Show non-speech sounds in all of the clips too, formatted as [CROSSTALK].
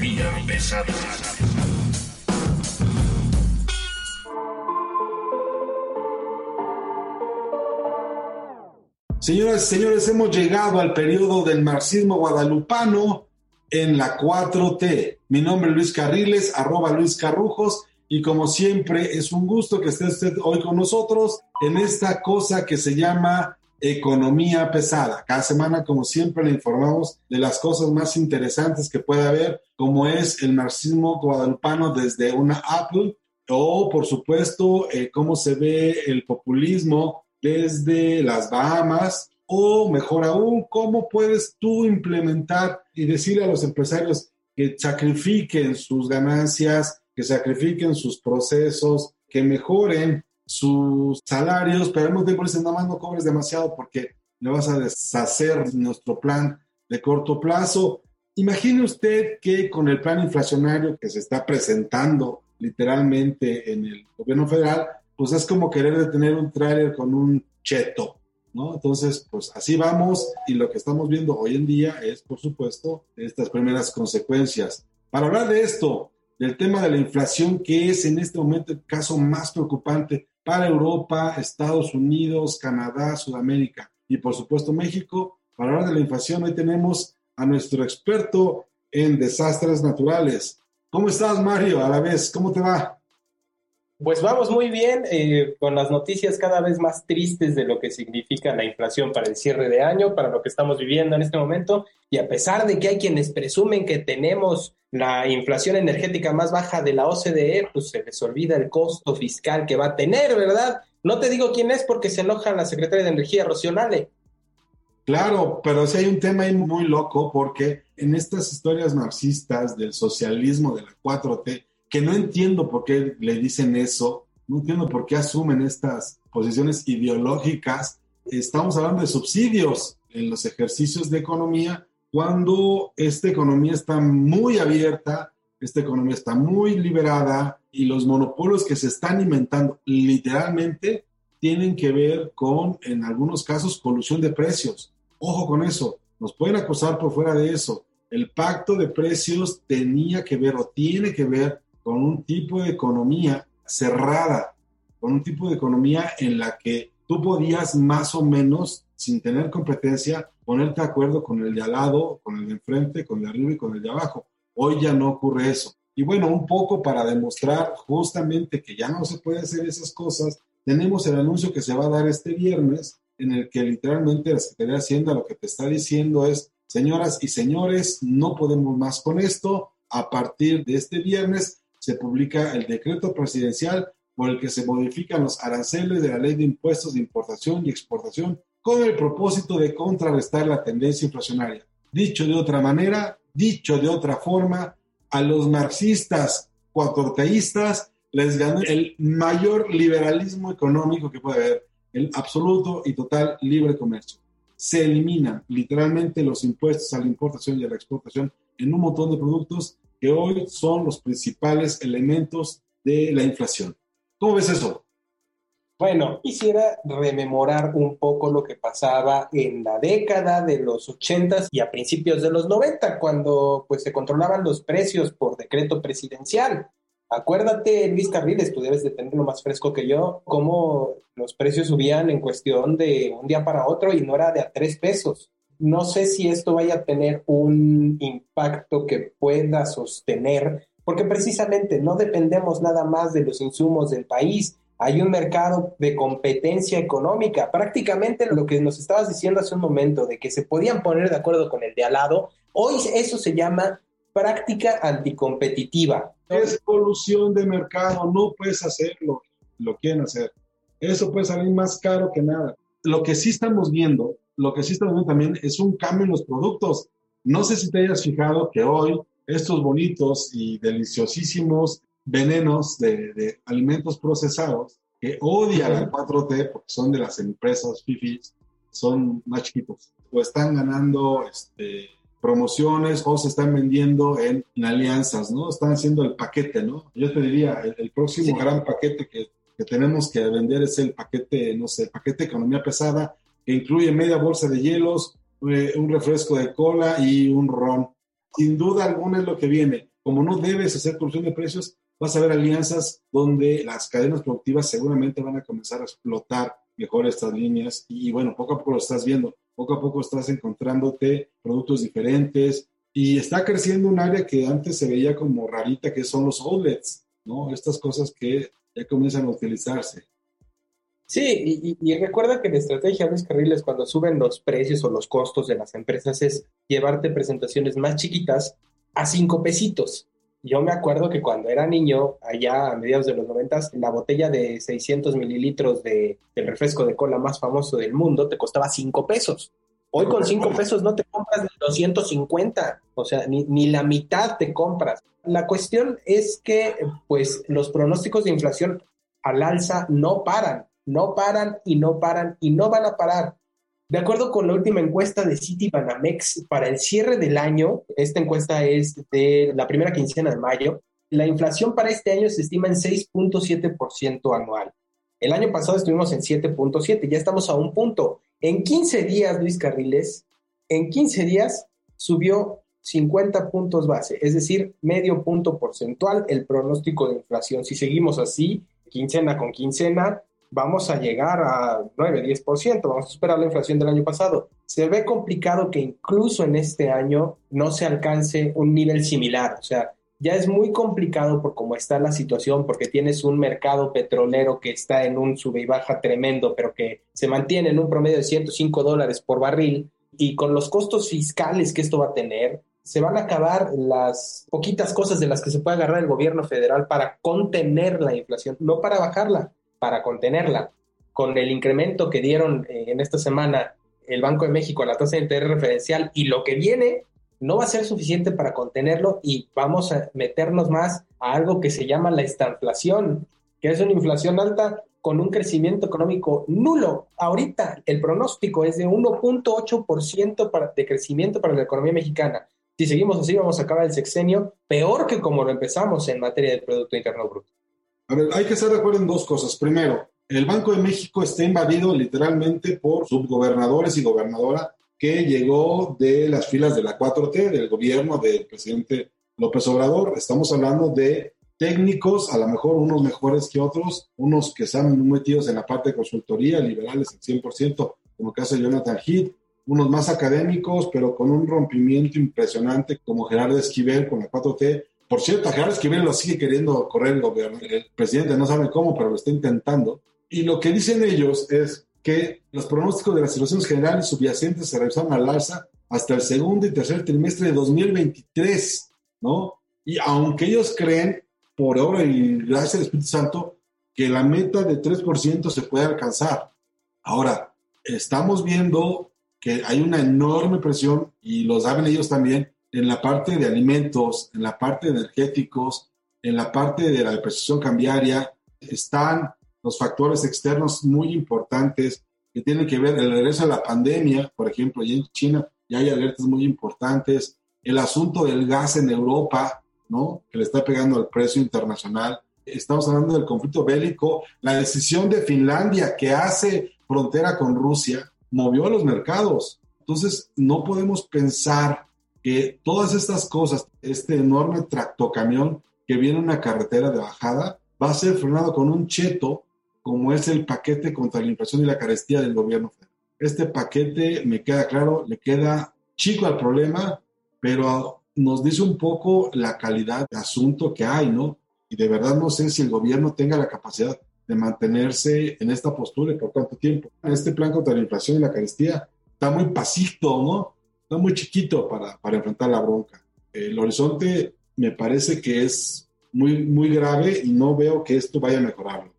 Economía pesada. Señoras y señores, hemos llegado al periodo del marxismo guadalupano en la 4T. Mi nombre es Luis Carriles, arroba Luis Carrujos, y como siempre es un gusto que esté usted hoy con nosotros en esta cosa que se llama economía pesada. Cada semana, como siempre, le informamos de las cosas más interesantes que puede haber, como es el marxismo guadalupano desde una Apple, o por supuesto, eh, cómo se ve el populismo desde las Bahamas, o mejor aún, cómo puedes tú implementar y decirle a los empresarios que sacrifiquen sus ganancias, que sacrifiquen sus procesos, que mejoren sus salarios, pero al mismo tiempo dicen, no más no cobres demasiado porque le vas a deshacer nuestro plan de corto plazo. Imagine usted que con el plan inflacionario que se está presentando literalmente en el gobierno federal, pues es como querer detener un tráiler con un cheto, ¿no? Entonces, pues así vamos y lo que estamos viendo hoy en día es, por supuesto, estas primeras consecuencias. Para hablar de esto, del tema de la inflación, que es en este momento el caso más preocupante para Europa, Estados Unidos, Canadá, Sudamérica y por supuesto México, para hablar de la inflación, hoy tenemos a nuestro experto en desastres naturales. ¿Cómo estás, Mario? A la vez, ¿cómo te va? Pues vamos muy bien eh, con las noticias cada vez más tristes de lo que significa la inflación para el cierre de año, para lo que estamos viviendo en este momento. Y a pesar de que hay quienes presumen que tenemos la inflación energética más baja de la OCDE, pues se les olvida el costo fiscal que va a tener, ¿verdad? No te digo quién es porque se enoja la secretaria de Energía, Rocionale. Claro, pero sí hay un tema ahí muy loco porque en estas historias marxistas del socialismo de la 4T, que no entiendo por qué le dicen eso, no entiendo por qué asumen estas posiciones ideológicas. Estamos hablando de subsidios en los ejercicios de economía cuando esta economía está muy abierta, esta economía está muy liberada y los monopolios que se están inventando literalmente tienen que ver con, en algunos casos, colusión de precios. Ojo con eso, nos pueden acusar por fuera de eso. El pacto de precios tenía que ver o tiene que ver con un tipo de economía cerrada, con un tipo de economía en la que tú podías más o menos, sin tener competencia, ponerte de acuerdo con el de al lado, con el de enfrente, con el de arriba y con el de abajo. Hoy ya no ocurre eso. Y bueno, un poco para demostrar justamente que ya no se puede hacer esas cosas, tenemos el anuncio que se va a dar este viernes, en el que literalmente la Secretaría de Hacienda lo que te está diciendo es, señoras y señores, no podemos más con esto. A partir de este viernes se publica el decreto presidencial por el que se modifican los aranceles de la ley de impuestos de importación y exportación con el propósito de contrarrestar la tendencia inflacionaria. Dicho de otra manera, dicho de otra forma, a los marxistas cuatorteístas les ganó el mayor liberalismo económico que puede haber, el absoluto y total libre comercio. Se eliminan literalmente los impuestos a la importación y a la exportación en un montón de productos que hoy son los principales elementos de la inflación. ¿Cómo ves eso? Bueno, quisiera rememorar un poco lo que pasaba en la década de los 80 y a principios de los 90, cuando pues se controlaban los precios por decreto presidencial. Acuérdate, Luis Carriles, tú debes de tenerlo más fresco que yo, cómo los precios subían en cuestión de un día para otro y no era de a tres pesos. No sé si esto vaya a tener un impacto que pueda sostener, porque precisamente no dependemos nada más de los insumos del país, hay un mercado de competencia económica. Prácticamente lo que nos estabas diciendo hace un momento, de que se podían poner de acuerdo con el de al lado, hoy eso se llama práctica anticompetitiva. Es solución de mercado, no puedes hacerlo, lo quieren hacer. Eso puede salir más caro que nada. Lo que sí estamos viendo, lo que sí estamos viendo también es un cambio en los productos. No sé si te hayas fijado que hoy estos bonitos y deliciosísimos venenos de, de alimentos procesados que odian al 4T porque son de las empresas FIFIs, son más chiquitos, o están ganando este, promociones o se están vendiendo en, alianzas, ¿no? Están haciendo el paquete, ¿no? Yo te diría, el, próximo gran paquete que, que, tenemos que vender es el paquete, no sé, el paquete economía pesada, que incluye media bolsa de hielos, eh, un refresco de cola y un ron. Sin duda alguna es lo que viene. Como no debes hacer corrupción de precios, vas a ver alianzas donde las cadenas productivas seguramente van a comenzar a explotar mejor estas líneas y bueno, poco a poco lo estás viendo, poco a poco estás encontrándote productos diferentes y está creciendo un área que antes se veía como rarita, que son los outlets, ¿no? Estas cosas que ya comienzan a utilizarse. Sí, y, recuerda que la estrategia, Luis Carriles, cuando suben los precios o los costos de las empresas es llevarte presentaciones más chiquitas a cinco pesitos. Yo me acuerdo que cuando era niño, allá a mediados de los noventas, la botella de 600 mililitros de, del refresco de cola más famoso del mundo te costaba 5 pesos. Hoy con 5 pesos no te compras ni 250, o sea, ni, ni la mitad te compras. La cuestión es que, pues, los pronósticos de inflación al alza no paran, no paran y no paran y no van a parar. De acuerdo con la última encuesta de Citibanamex para el cierre del año, esta encuesta es de la primera quincena de mayo, la inflación para este año se estima en 6.7% anual. El año pasado estuvimos en 7.7, ya estamos a un punto. En 15 días, Luis Carriles, en 15 días subió 50 puntos base, es decir, medio punto porcentual el pronóstico de inflación. Si seguimos así, quincena con quincena, vamos a llegar a 9, 10%, vamos a superar la inflación del año pasado. Se ve complicado que incluso en este año no se alcance un nivel similar, o sea, ya es muy complicado por cómo está la situación, porque tienes un mercado petrolero que está en un sube y baja tremendo, pero que se mantiene en un promedio de 105 dólares por barril, y con los costos fiscales que esto va a tener, se van a acabar las poquitas cosas de las que se puede agarrar el gobierno federal para contener la inflación, no para bajarla para contenerla. Con el incremento que dieron eh, en esta semana el Banco de México a la tasa de interés referencial y lo que viene no va a ser suficiente para contenerlo y vamos a meternos más a algo que se llama la estanflación, que es una inflación alta con un crecimiento económico nulo. Ahorita el pronóstico es de 1.8% de crecimiento para la economía mexicana. Si seguimos así, vamos a acabar el sexenio peor que como lo empezamos en materia de Producto Interno Bruto. A ver, hay que estar de acuerdo en dos cosas. Primero, el Banco de México está invadido literalmente por subgobernadores y gobernadora que llegó de las filas de la 4T, del gobierno del presidente López Obrador. Estamos hablando de técnicos, a lo mejor unos mejores que otros, unos que están metidos en la parte de consultoría, liberales al 100%, como el caso de Jonathan Heath, unos más académicos, pero con un rompimiento impresionante, como Gerardo Esquivel con la 4T, por cierto, a Gerardo Esquivel lo sigue queriendo correr el gobierno. El presidente no sabe cómo, pero lo está intentando. Y lo que dicen ellos es que los pronósticos de las situaciones generales subyacentes se revisaron al alza hasta el segundo y tercer trimestre de 2023, ¿no? Y aunque ellos creen, por obra y gracias al Espíritu Santo, que la meta de 3% se puede alcanzar. Ahora, estamos viendo que hay una enorme presión, y lo saben ellos también, en la parte de alimentos, en la parte de energéticos, en la parte de la depreciación cambiaria, están los factores externos muy importantes que tienen que ver el regreso a la pandemia, por ejemplo, y en China ya hay alertas muy importantes, el asunto del gas en Europa, ¿no? Que le está pegando al precio internacional. Estamos hablando del conflicto bélico, la decisión de Finlandia que hace frontera con Rusia movió a los mercados. Entonces, no podemos pensar que todas estas cosas, este enorme tractocamión que viene en una carretera de bajada, va a ser frenado con un cheto como es el paquete contra la inflación y la carestía del gobierno federal. Este paquete, me queda claro, le queda chico al problema, pero nos dice un poco la calidad de asunto que hay, ¿no? Y de verdad no sé si el gobierno tenga la capacidad de mantenerse en esta postura y por cuánto tiempo. Este plan contra la inflación y la carestía está muy pasito, ¿no? Está muy chiquito para, para enfrentar la bronca. El horizonte me parece que es muy, muy grave y no veo que esto vaya a mejorarlo.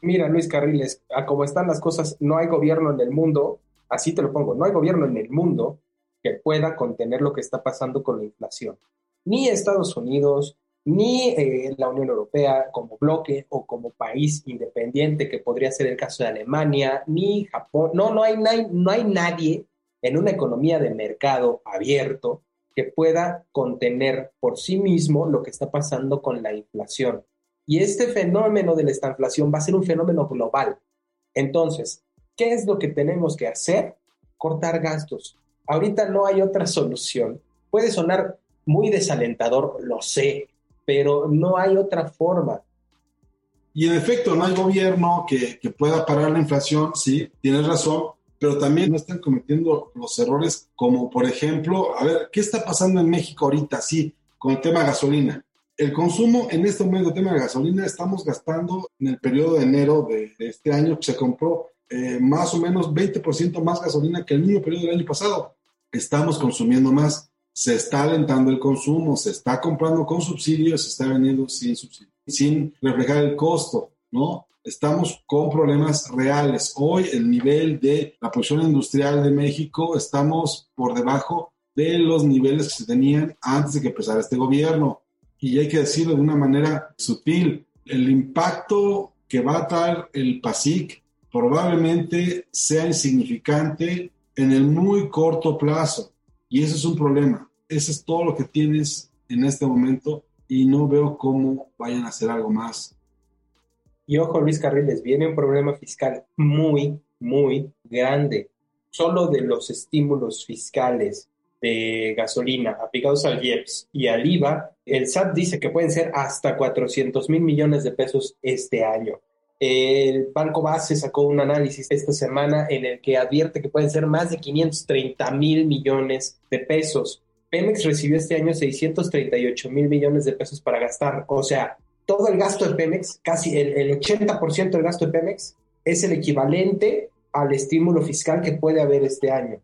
Mira, Luis Carriles, a como están las cosas, no hay gobierno en el mundo, así te lo pongo, no hay gobierno en el mundo que pueda contener lo que está pasando con la inflación. ni Estados Unidos, ni eh, la Unión Europea como bloque o como país independiente, que podría ser el caso de Alemania, ni Japón. No, no hay, no no hay nadie en una economía de mercado abierto que pueda contener por sí mismo lo que está pasando con la inflación. Y este fenómeno de la estanflación va a ser un fenómeno global. Entonces, ¿qué es lo que tenemos que hacer? Cortar gastos. Ahorita no hay otra [LAUGHS] solución. Puede sonar muy desalentador, lo sé, pero no hay otra forma. Y en efecto, no hay gobierno que, que, pueda parar la inflación, sí, tienes razón, pero también no están cometiendo los errores como, por ejemplo, a ver, ¿qué está pasando en México ahorita, sí, con el tema gasolina? El consumo en este momento, el tema de gasolina, estamos gastando en el periodo de enero de, de este año, se compró eh, más o menos 20% más gasolina que el mismo periodo del año pasado. Estamos consumiendo más se está alentando el consumo, se está comprando con subsidios, se está vendiendo sin subsidios, sin reflejar el costo, ¿no? Estamos con problemas reales. Hoy el nivel de la producción industrial de México estamos por debajo de los niveles que se tenían antes de que empezara este gobierno. Y hay que decirlo de una manera sutil, el impacto que va a dar el PASIC probablemente sea insignificante en el muy corto plazo. Y eso es un problema. Eso es todo lo que tienes en este momento y no veo cómo vayan a hacer algo más. Y ojo, Luis Carriles, viene un problema fiscal muy, muy grande. Solo de los estímulos fiscales de gasolina aplicados al IEPS y al IVA, el SAT dice que pueden ser hasta 400 mil millones de pesos este año. El Banco Base sacó un análisis esta semana en el que advierte que pueden ser más de 530 mil millones de pesos. Pemex recibió este año 638 mil millones de pesos para gastar. O sea, todo el gasto de Pemex, casi el, 80% del gasto de Pemex, es el equivalente al estímulo fiscal que puede haber este año.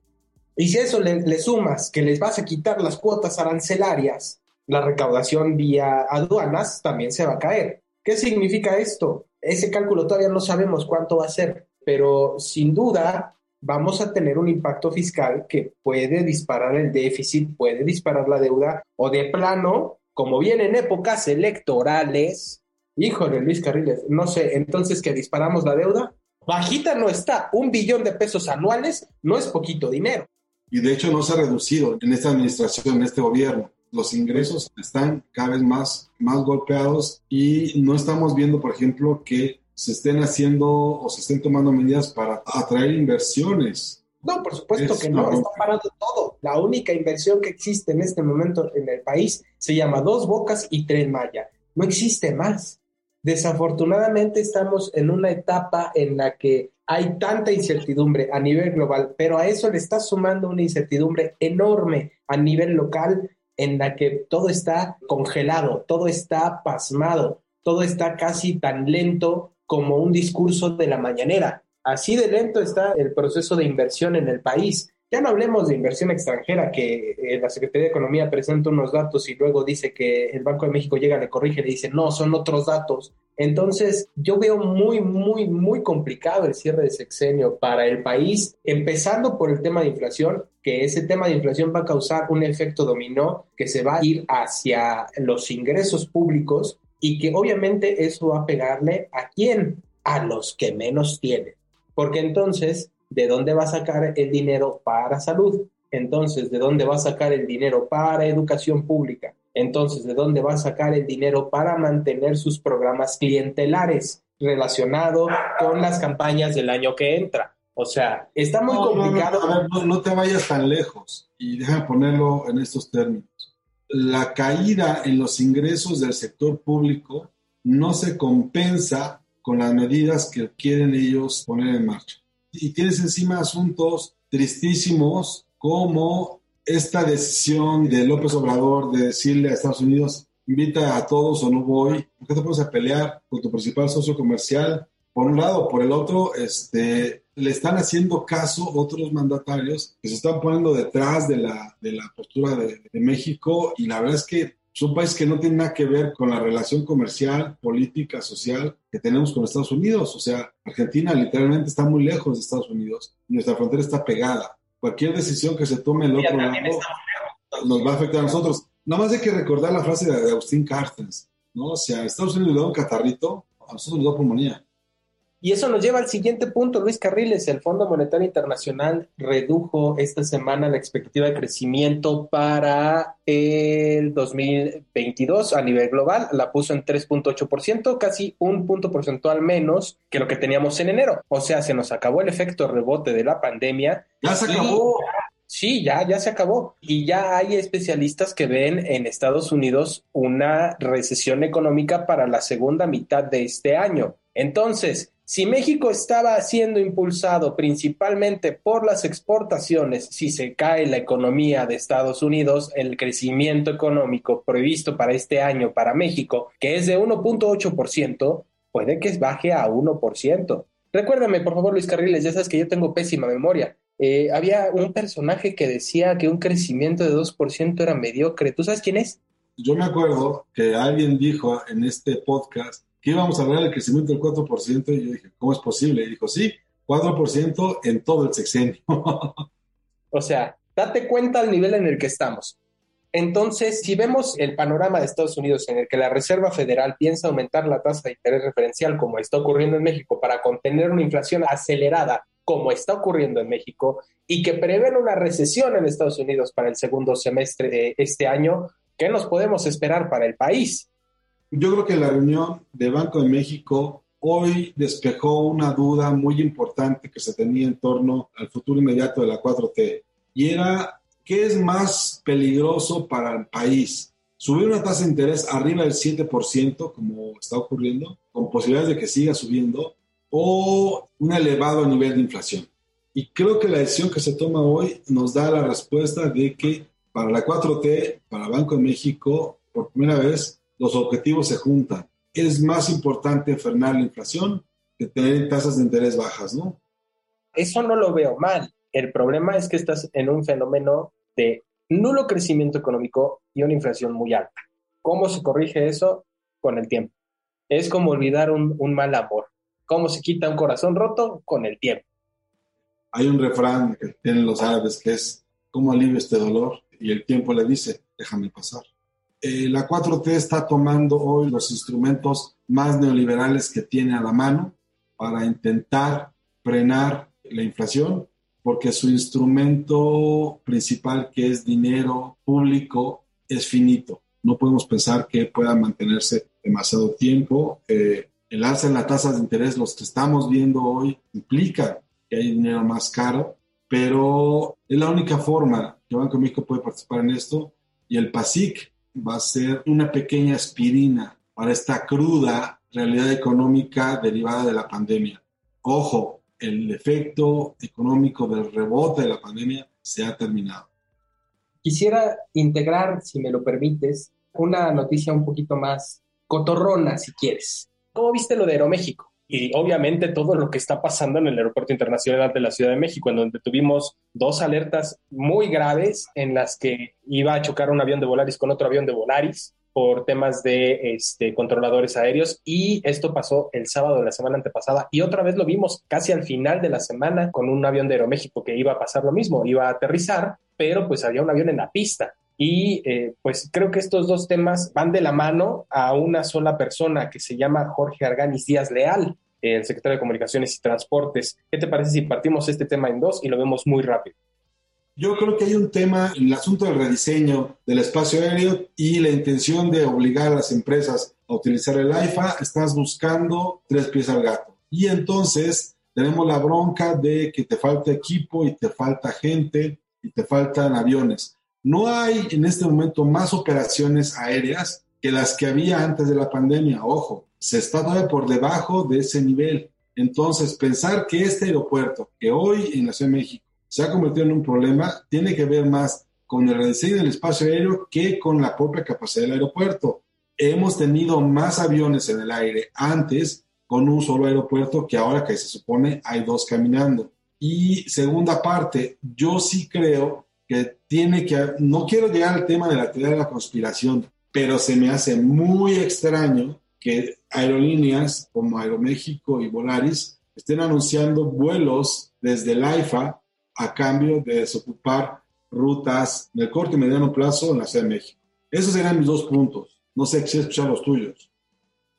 Y si eso le, le, sumas que les vas a quitar las cuotas arancelarias, la recaudación vía aduanas también se va a caer. ¿Qué significa esto? Ese cálculo todavía no sabemos cuánto va a ser, pero sin duda vamos a tener un impacto fiscal que puede disparar el déficit, puede disparar la deuda o de plano, como viene en épocas electorales, híjole Luis Carriles, no sé, entonces que disparamos la deuda, bajita no está, un billón de pesos anuales no es poquito dinero. Y de hecho no se ha reducido en esta administración, en este gobierno. Los ingresos están cada vez más, más golpeados y no estamos viendo, por ejemplo, que se estén haciendo o se estén tomando medidas para atraer inversiones. No, por supuesto que no, está parado todo. La única inversión que existe en este momento en el país se llama Dos Bocas y Tren Maya. No existe más. Desafortunadamente estamos en una etapa en la que hay tanta incertidumbre a nivel global, pero a eso le está sumando una incertidumbre enorme a nivel local en la que todo está congelado, todo está pasmado, todo está casi tan lento como un discurso de la mañanera. Así de lento está el proceso de inversión en el país. Ya no hablemos de inversión extranjera, que eh, la Secretaría de Economía presenta unos datos y luego dice que el Banco de México llega, le corrige, le dice, no, son otros datos. Entonces, yo veo muy, muy, muy complicado el cierre de sexenio para el país, empezando por el tema de inflación, que ese tema de inflación va a causar un efecto dominó que se va a ir hacia los ingresos públicos y que obviamente eso va a pegarle a quién? A los que menos tienen. Porque entonces, ¿de dónde va a sacar el dinero para salud? Entonces, ¿de dónde va a sacar el dinero para educación pública? Entonces, ¿de dónde va a sacar el dinero para mantener sus programas clientelares relacionados con las campañas del año que entra? O sea, está muy complicado. No, no, te vayas tan lejos y déjame ponerlo en estos términos la caída en los ingresos del sector público no se compensa con las medidas que quieren ellos poner en marcha. Y tienes encima asuntos tristísimos como esta decisión de López Obrador de decirle a Estados Unidos, invita a todos o no voy, ¿por qué te pones a pelear con tu principal socio comercial? Por un lado, por el otro, este, le están haciendo caso otros mandatarios que se están poniendo detrás de la, de la postura de, México y la verdad es que es un país que no tiene nada que ver con la relación comercial, política, social que tenemos con Estados Unidos. O sea, Argentina literalmente está muy lejos de Estados Unidos. Nuestra frontera está pegada. Cualquier decisión que se tome el otro lado nos va a afectar a nosotros. Nada más hay que recordar la frase de Agustín Carstens, ¿no? O sea, Estados Unidos le da un catarrito, a nosotros nos da pulmonía. Y eso nos lleva al siguiente punto, Luis Carriles. El Fondo Monetario Internacional redujo esta semana la expectativa de crecimiento para el 2022 a nivel global. La puso en 3.8%, casi un punto porcentual menos que lo que teníamos en enero. O sea, se nos acabó el efecto rebote de la pandemia. Ya se acabó. Sí, ya, ya se acabó. Y ya hay especialistas que ven en Estados Unidos una recesión económica para la segunda mitad de este año. Entonces, si México estaba siendo impulsado principalmente por las exportaciones, si se cae la economía de Estados Unidos, el crecimiento económico previsto para este año para México, que es de 1.8%, puede que baje a 1%. Recuérdame, por favor, Luis Carriles, ya sabes que yo tengo pésima memoria. Eh, había un personaje que decía que un crecimiento de 2% era mediocre. ¿Tú sabes quién es? Yo me acuerdo que alguien dijo en este podcast que íbamos a hablar del crecimiento del 4%, y yo dije, ¿cómo es posible? Y dijo, sí, 4% en todo el sexenio. [LAUGHS] o sea, date cuenta al nivel en el que estamos. Entonces, si vemos el panorama de Estados Unidos en el que la Reserva Federal piensa aumentar la tasa de interés referencial como está ocurriendo en México para contener una inflación acelerada como está ocurriendo en México y que prevén una recesión en Estados Unidos para el segundo semestre de este año, ¿qué nos podemos esperar para el país? Yo creo que la reunión de Banco de México hoy despejó una duda muy importante que se tenía en torno al futuro inmediato de la 4T y era qué es más peligroso para el país. Subir una tasa de interés arriba del 7%, como está ocurriendo, con posibilidades de que siga subiendo, o un elevado nivel de inflación. Y creo que la decisión que se toma hoy nos da la respuesta de que para la 4T, para Banco de México, por primera vez los objetivos se juntan. Es más importante frenar la inflación que tener tasas de interés bajas, ¿no? Eso no lo veo mal. El problema es que estás en un fenómeno de nulo crecimiento económico y una inflación muy alta. ¿Cómo se corrige eso? Con el tiempo. Es como olvidar un, un mal amor. ¿Cómo se quita un corazón roto? Con el tiempo. Hay un refrán que tienen los árabes que es, ¿cómo alivio este dolor? Y el tiempo le dice, déjame pasar. Eh, la 4T está tomando hoy los instrumentos más neoliberales que tiene a la mano para intentar frenar la inflación, porque su instrumento principal, que es dinero público, es finito. No podemos pensar que pueda mantenerse demasiado tiempo. Eh, el alza en las tasas de interés, los que estamos viendo hoy, implica que hay dinero más caro, pero es la única forma que Banco de México puede participar en esto. Y el PASIC, va a ser una pequeña aspirina para esta cruda realidad económica derivada de la pandemia. Ojo, el efecto económico del rebote de la pandemia se ha terminado. Quisiera integrar, si me lo permites, una noticia un poquito más cotorrona, si quieres. ¿Cómo viste lo de Aeroméxico? y obviamente todo lo que está pasando en el Aeropuerto Internacional de la Ciudad de México, en donde tuvimos dos alertas muy graves en las que iba a chocar un avión de Volaris con otro avión de Volaris por temas de este, controladores aéreos. Y esto pasó el sábado de la semana antepasada. Y otra vez lo vimos casi al final de la semana con un avión de Aeroméxico que iba a pasar lo mismo, iba a aterrizar, pero pues había un avión en la pista y eh, pues creo que estos dos temas van de la mano a una sola persona que se llama Jorge Arganis Díaz Leal, el secretario de Comunicaciones y Transportes. ¿Qué te parece si partimos este tema en dos y lo vemos muy rápido? Yo creo que hay un tema en el asunto del rediseño del espacio aéreo y la intención de obligar a las empresas a utilizar el AIFA. Estás buscando tres pies al gato. Y entonces tenemos la bronca de que te falta equipo y te falta gente y te faltan aviones. No hay en este momento más operaciones aéreas que las que había antes de la pandemia. Ojo, se está todavía por debajo de ese nivel. Entonces, pensar que este aeropuerto, que hoy en la Ciudad de México se ha convertido en un problema, tiene que ver más con el rediseño del espacio aéreo que con la propia capacidad del aeropuerto. Hemos tenido más aviones en el aire antes con un solo aeropuerto que ahora que se supone hay dos caminando. Y segunda parte, yo sí creo que tiene que, no quiero llegar al tema de la teoría de la conspiración, pero se me hace muy extraño que aerolíneas como Aeroméxico y Volaris estén anunciando vuelos desde el AIFA a cambio de desocupar rutas de corto y mediano plazo en la Ciudad de México. Esos serían mis dos puntos. No sé si escuchar los tuyos.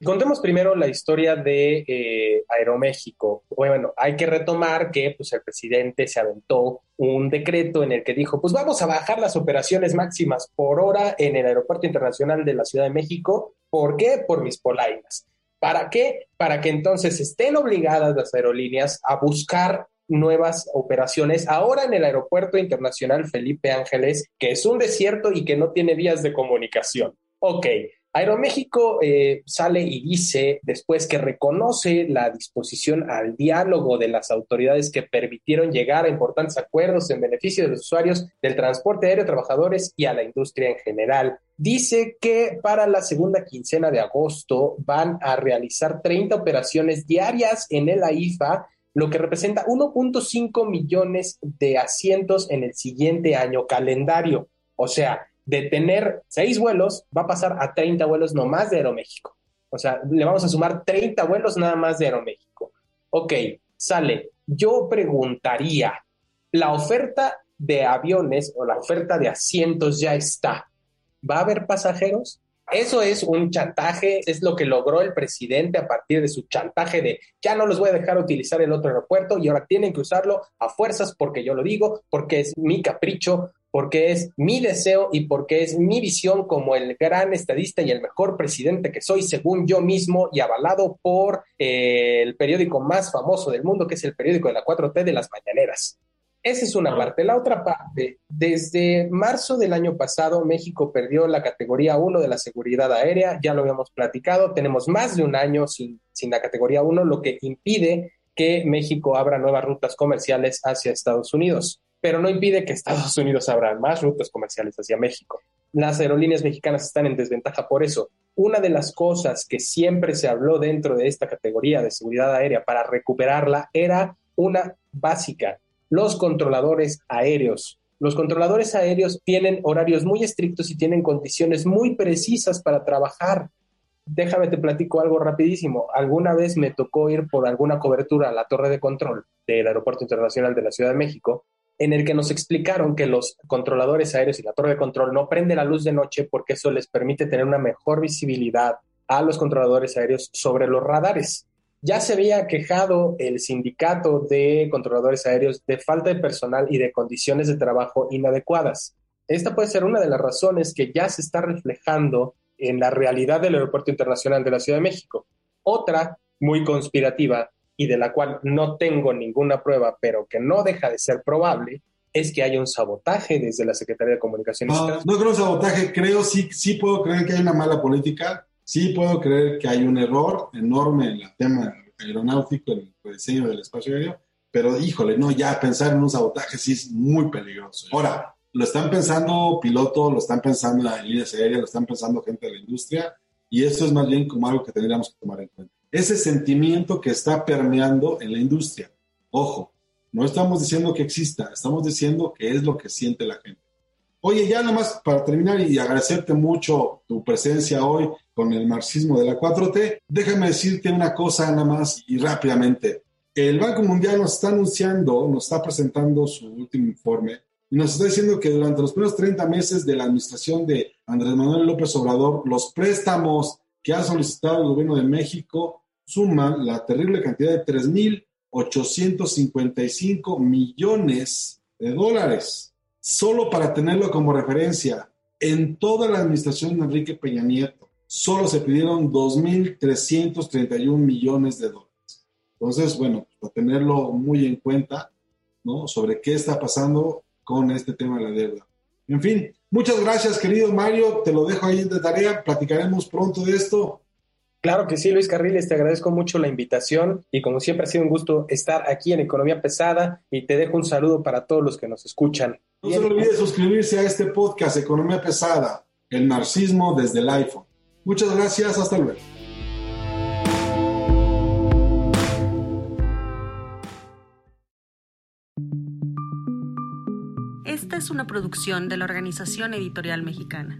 Contemos primero la historia de eh, Aeroméxico. Bueno, hay que retomar que pues, el presidente se aventó un decreto en el que dijo, pues vamos a bajar las operaciones máximas por hora en el Aeropuerto Internacional de la Ciudad de México. ¿Por qué? Por mis polainas. ¿Para qué? Para que entonces estén obligadas las aerolíneas a buscar nuevas operaciones ahora en el Aeropuerto Internacional Felipe Ángeles, que es un desierto y que no tiene vías de comunicación. Ok, Aeroméxico eh, sale y dice después que reconoce la disposición al diálogo de las autoridades que permitieron llegar a importantes acuerdos en beneficio de los usuarios del transporte aéreo, trabajadores y a la industria en general. Dice que para la segunda quincena de agosto van a realizar 30 operaciones diarias en el AIFA, lo que representa 1.5 millones de asientos en el siguiente año calendario. O sea, de tener seis vuelos, va a pasar a 30 vuelos nomás de Aeroméxico. O sea, le vamos a sumar 30 vuelos nada más de Aeroméxico. Ok, sale. Yo preguntaría, la oferta de aviones o la oferta de asientos ya está. ¿Va a haber pasajeros? Eso es un chantaje, es lo que logró el presidente a partir de su chantaje de ya no los voy a dejar utilizar el otro aeropuerto y ahora tienen que usarlo a fuerzas porque yo lo digo, porque es mi capricho, porque es mi deseo y porque es mi visión como el gran estadista y el mejor presidente que soy, según yo mismo, y avalado por eh, el periódico más famoso del mundo, que es el periódico de la 4T de las Mañaneras. Esa es una parte. La otra parte, desde marzo del año pasado, México perdió la categoría 1 de la seguridad aérea, ya lo habíamos platicado, tenemos más de un año sin, sin la categoría 1, lo que impide que México abra nuevas rutas comerciales hacia Estados Unidos pero no impide que Estados Unidos abra más rutas comerciales hacia México. Las aerolíneas mexicanas están en desventaja por eso. Una de las cosas que siempre se habló dentro de esta categoría de seguridad aérea para recuperarla era una básica, los controladores aéreos. Los controladores aéreos tienen horarios muy estrictos y tienen condiciones muy precisas para trabajar. Déjame te platico algo rapidísimo. Alguna vez me tocó ir por alguna cobertura a la torre de control del Aeropuerto Internacional de la Ciudad de México en el que nos explicaron que los controladores aéreos y la torre de control no prende la luz de noche porque eso les permite tener una mejor visibilidad a los controladores aéreos sobre los radares. Ya se había quejado el sindicato de controladores aéreos de falta de personal y de condiciones de trabajo inadecuadas. Esta puede ser una de las razones que ya se está reflejando en la realidad del Aeropuerto Internacional de la Ciudad de México. Otra, muy conspirativa, y de la cual no tengo ninguna prueba, pero que no deja de ser probable, es que haya un sabotaje desde la Secretaría de Comunicaciones. No, no creo sabotaje, creo, sí, sí puedo creer que hay una mala política, sí puedo creer que hay un error enorme en el tema aeronáutico, en el diseño del espacio aéreo, pero híjole, no, ya pensar en un sabotaje sí es muy peligroso. Ahora, lo están pensando pilotos, lo están pensando en líneas aéreas, lo están pensando gente de la industria, y eso es más bien como algo que tendríamos que tomar en cuenta ese sentimiento que está permeando en la industria. Ojo, no estamos diciendo que exista, estamos diciendo que es lo que siente la gente. Oye, ya nada más para terminar y agradecerte mucho tu presencia hoy con el marxismo de la 4T, déjame decirte una cosa nada más y rápidamente. El Banco Mundial nos está anunciando, nos está presentando su último informe y nos está diciendo que durante los primeros 30 meses de la administración de Andrés Manuel López Obrador, los préstamos que ha solicitado el gobierno de México suma la terrible cantidad de 3.855 millones de dólares, solo para tenerlo como referencia. En toda la administración de Enrique Peña Nieto, solo se pidieron 2.331 millones de dólares. Entonces, bueno, para tenerlo muy en cuenta, ¿no? Sobre qué está pasando con este tema de la deuda. En fin, muchas gracias, querido Mario. Te lo dejo ahí de tarea. Platicaremos pronto de esto. Claro que sí, Luis Carriles, te agradezco mucho la invitación y como siempre ha sido un gusto estar aquí en Economía Pesada y te dejo un saludo para todos los que nos escuchan. No se olvide suscribirse a este podcast Economía Pesada, el marxismo desde el iPhone. Muchas gracias, hasta luego. Esta es una producción de la Organización Editorial Mexicana.